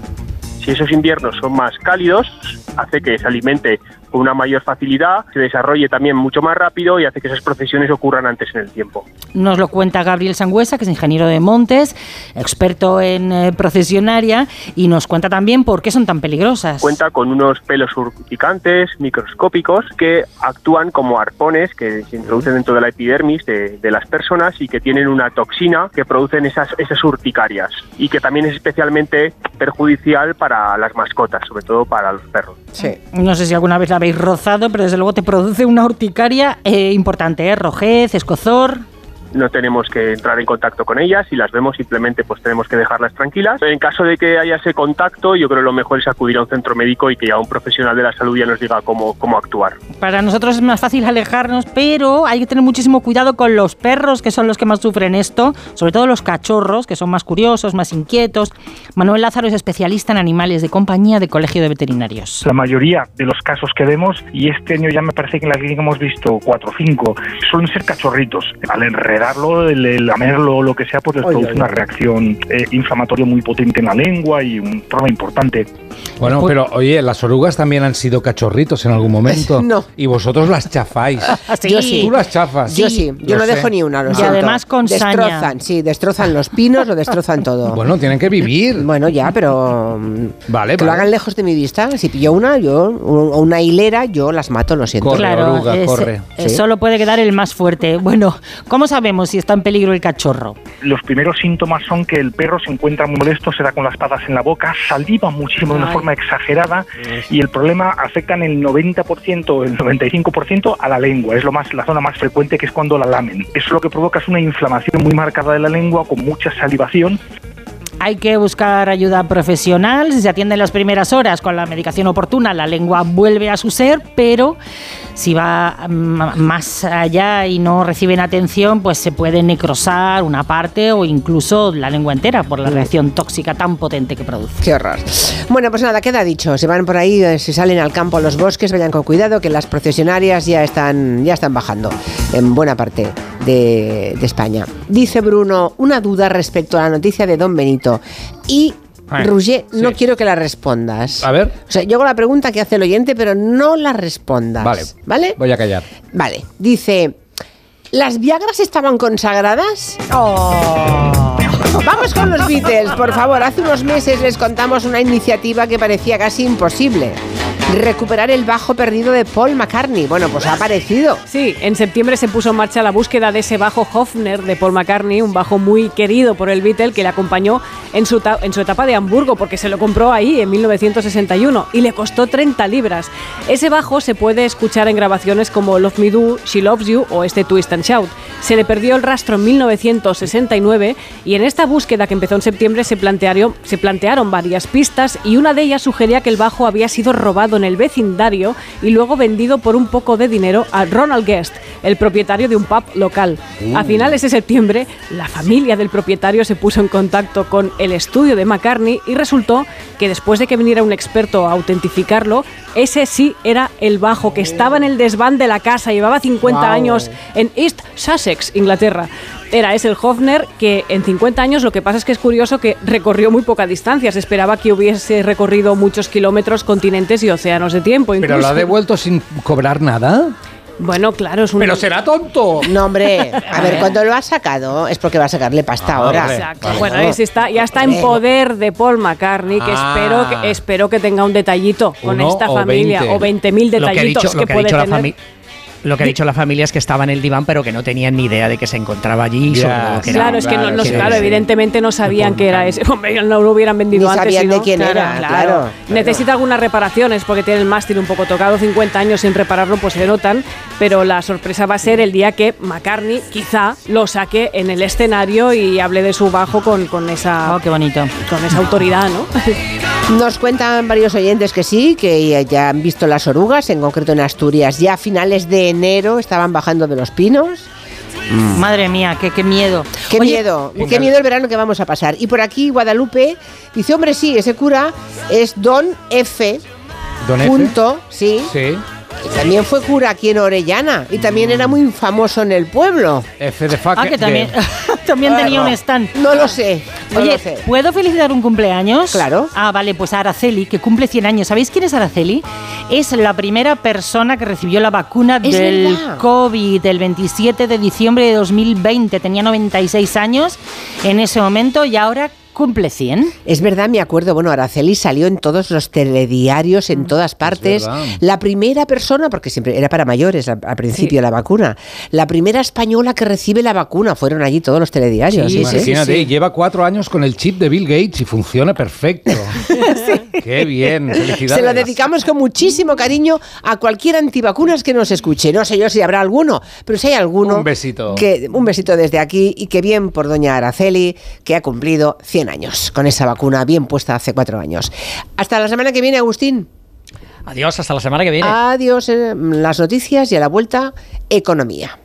Si esos inviernos son más cálidos, hace que se alimente con una mayor facilidad, se desarrolle también mucho más rápido y hace que esas procesiones ocurran antes en el tiempo. Nos lo cuenta Gabriel Sangüesa, que es ingeniero de montes, experto en eh, procesionaria, y nos cuenta también por qué son tan peligrosas. Cuenta con unos pelos urticantes microscópicos que actúan como arpones que se introducen dentro de la epidermis de, de las personas y que tienen una toxina que producen esas, esas urticarias y que también es especialmente perjudicial para las mascotas, sobre todo para los perros. Sí. No sé si alguna vez la rozado, pero desde luego te produce una urticaria eh, importante, ¿eh? rojez, escozor. No tenemos que entrar en contacto con ellas, si las vemos simplemente pues tenemos que dejarlas tranquilas. En caso de que haya ese contacto, yo creo que lo mejor es acudir a un centro médico y que ya un profesional de la salud ya nos diga cómo, cómo actuar. Para nosotros es más fácil alejarnos, pero hay que tener muchísimo cuidado con los perros, que son los que más sufren esto, sobre todo los cachorros, que son más curiosos, más inquietos. Manuel Lázaro es especialista en animales de compañía de Colegio de Veterinarios. La mayoría de los casos que vemos, y este año ya me parece que en la clínica hemos visto cuatro o cinco, suelen ser cachorritos. Al el, el lamerlo, lo que sea, pues les produce ay, una ay. reacción eh, inflamatoria muy potente en la lengua y un problema importante. Bueno, pero oye, las orugas también han sido cachorritos en algún momento. (laughs) No. Y vosotros las chafáis. (laughs) Yo sí. Tú las chafas. Yo sí, yo Lo no sé. dejo ni una, lo Y siento. además con saña. Destrozan, sí, destrozan los pinos, lo destrozan todo. (laughs) Bueno, tienen que vivir. Bueno, ya, pero Vale, que lo vale. hagan lejos de mi vista. Si pillo una, yo, o una hilera, yo las mato, lo siento. claro, es- eh, solo puede quedar el más fuerte. Bueno, ¿cómo sabemos si está en peligro el cachorro? Los primeros síntomas son que el perro se encuentra muy molesto, se da con las patas en la boca, saliva muchísimo de una Ay. forma exagerada y el problema afecta en el 90%, el 95% a la lengua. Es lo más, la zona más frecuente que es cuando la lamen. Eso lo que provoca es una inflamación muy marcada de la lengua con mucha salivación Hay que buscar ayuda profesional. Si se atiende en las primeras horas con la medicación oportuna, la lengua vuelve a su ser, pero si va mm, más allá y no reciben atención, pues se puede necrosar una parte o incluso la lengua entera por la reacción tóxica tan potente que produce. Qué horror. Bueno, pues nada, queda dicho. Si van por ahí, eh, si salen al campo a los bosques, vayan con cuidado, que las procesionarias ya están, ya están bajando en buena parte de, de España. Dice Bruno, una duda respecto a la noticia de Don Benito. Y, Roger, no sí. quiero que la respondas. A ver. O sea, yo hago la pregunta que hace el oyente, pero no la respondas. Vale. ¿Vale? Voy a callar. Vale. Dice, ¿las Viagras estaban consagradas? Vamos con los Beatles, por favor. Hace unos meses les contamos una iniciativa que parecía casi imposible. Recuperar el bajo perdido de Paul McCartney. Bueno, pues ha aparecido. Sí, en septiembre se puso en marcha la búsqueda de ese bajo Hofner de Paul McCartney, un bajo muy querido por el Beatle que le acompañó en su, en su etapa de Hamburgo, porque se lo compró ahí en 1961 y le costó 30 libras. Ese bajo se puede escuchar en grabaciones como Love Me Do, She Loves You o este Twist and Shout. Se le perdió el rastro en 1969 y en esta búsqueda que empezó en septiembre se plantearon, se plantearon varias pistas y una de ellas sugería que el bajo había sido robado en el vecindario y luego vendido por un poco de dinero a Ronald Guest, el propietario de un pub local. Uh. A finales de septiembre, la familia del propietario se puso en contacto con el estudio de McCartney y resultó que después de que viniera un experto a autentificarlo, ese sí era el bajo que estaba en el desván de la casa, llevaba 50 Wow. años en East Sussex, Inglaterra. Era ese el Hofner que en 50 años lo que pasa es que es curioso que recorrió muy poca distancia. Se esperaba que hubiese recorrido muchos kilómetros, continentes y océanos de tiempo. ¿Pero lo ha devuelto sin cobrar nada? Bueno, claro, es un... Pero será tonto. No, hombre, (laughs) a ver, cuando lo ha sacado es porque va a sacarle pasta ahora. Exacto. Bueno, está, ya está en poder de Paul McCartney, que Ah. espero que espero que tenga un detallito con Uno esta o familia 20. o 20.000 Lo que ha detallitos lo que, ha puede dicho tener. Lo que ha dicho la familia es que estaba en el diván, pero que no tenían ni idea de que se encontraba allí. y Ya, sobre todo que era- Claro, es que no, no- claro, evidentemente no sabían que era ese. (laughs) Hombre, no lo hubieran vendido Ni antes. sabían de quién era, claro, claro. Necesita algunas reparaciones porque tiene el mástil un poco tocado, 50 años sin repararlo, pues se notan. Pero la sorpresa va a ser el día que McCartney quizá lo saque en el escenario y hable de su bajo con, con esa. Oh, qué bonito. Con esa autoridad, ¿no? (laughs) Nos cuentan varios oyentes que sí, que ya- han visto las orugas, en concreto en Asturias. Ya a finales de enero estaban bajando de los pinos. Madre mía, qué, qué miedo. Qué Oye, miedo, qué miedo el verano que vamos a pasar. Y por aquí Guadalupe dice, hombre, sí, ese cura es Don F. Don F. Punto, sí. Sí. Y también fue cura aquí en Orellana y también era muy famoso en el pueblo. F de fuck. Ah, que también. (laughs) También tenía un stand. No lo sé. no Oye, lo sé. ¿puedo felicitar un cumpleaños? Claro. Ah, vale, pues a Araceli, que cumple 100 años. ¿Sabéis quién es Araceli? Es la primera persona que recibió la vacuna Es del verdad. COVID el 27 de diciembre de 2020. Tenía 96 años en ese momento y ahora cumple 100. Es verdad, me acuerdo, bueno, Araceli salió en todos los telediarios, en todas partes. La primera persona, porque siempre era para mayores al, al principio la vacuna, la primera española que recibe la vacuna, fueron allí todos los telediarios. sí, sí. Imagínate, lleva cuatro años con el chip de Bill Gates y funciona perfecto. (laughs) Qué bien, felicidades. Se lo dedicamos con muchísimo cariño a cualquier antivacunas que nos escuche. No sé yo si habrá alguno, pero si hay alguno. Un besito. Que, un besito desde aquí y que bien por doña Araceli, que ha cumplido 100 años con esa vacuna bien puesta hace cuatro años. Hasta la semana que viene, Agustín. Adiós, hasta la semana que viene. Adiós, eh, las noticias y a la vuelta, economía.